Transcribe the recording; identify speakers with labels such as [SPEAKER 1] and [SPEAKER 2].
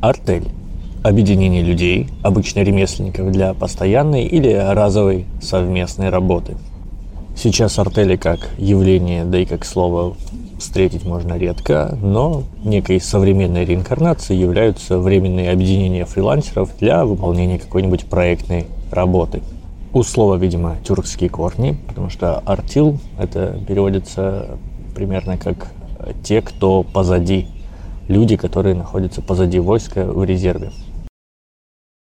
[SPEAKER 1] Артель – объединение людей, обычно ремесленников, для постоянной или разовой совместной работы. Сейчас артели как явление, да и как слово встретить можно редко, но некой современной реинкарнацией являются временные объединения фрилансеров для выполнения какой-нибудь проектной работы. У слова, видимо, тюркские корни, потому что артил это переводится примерно как те, кто позади люди, которые находятся позади войска в резерве.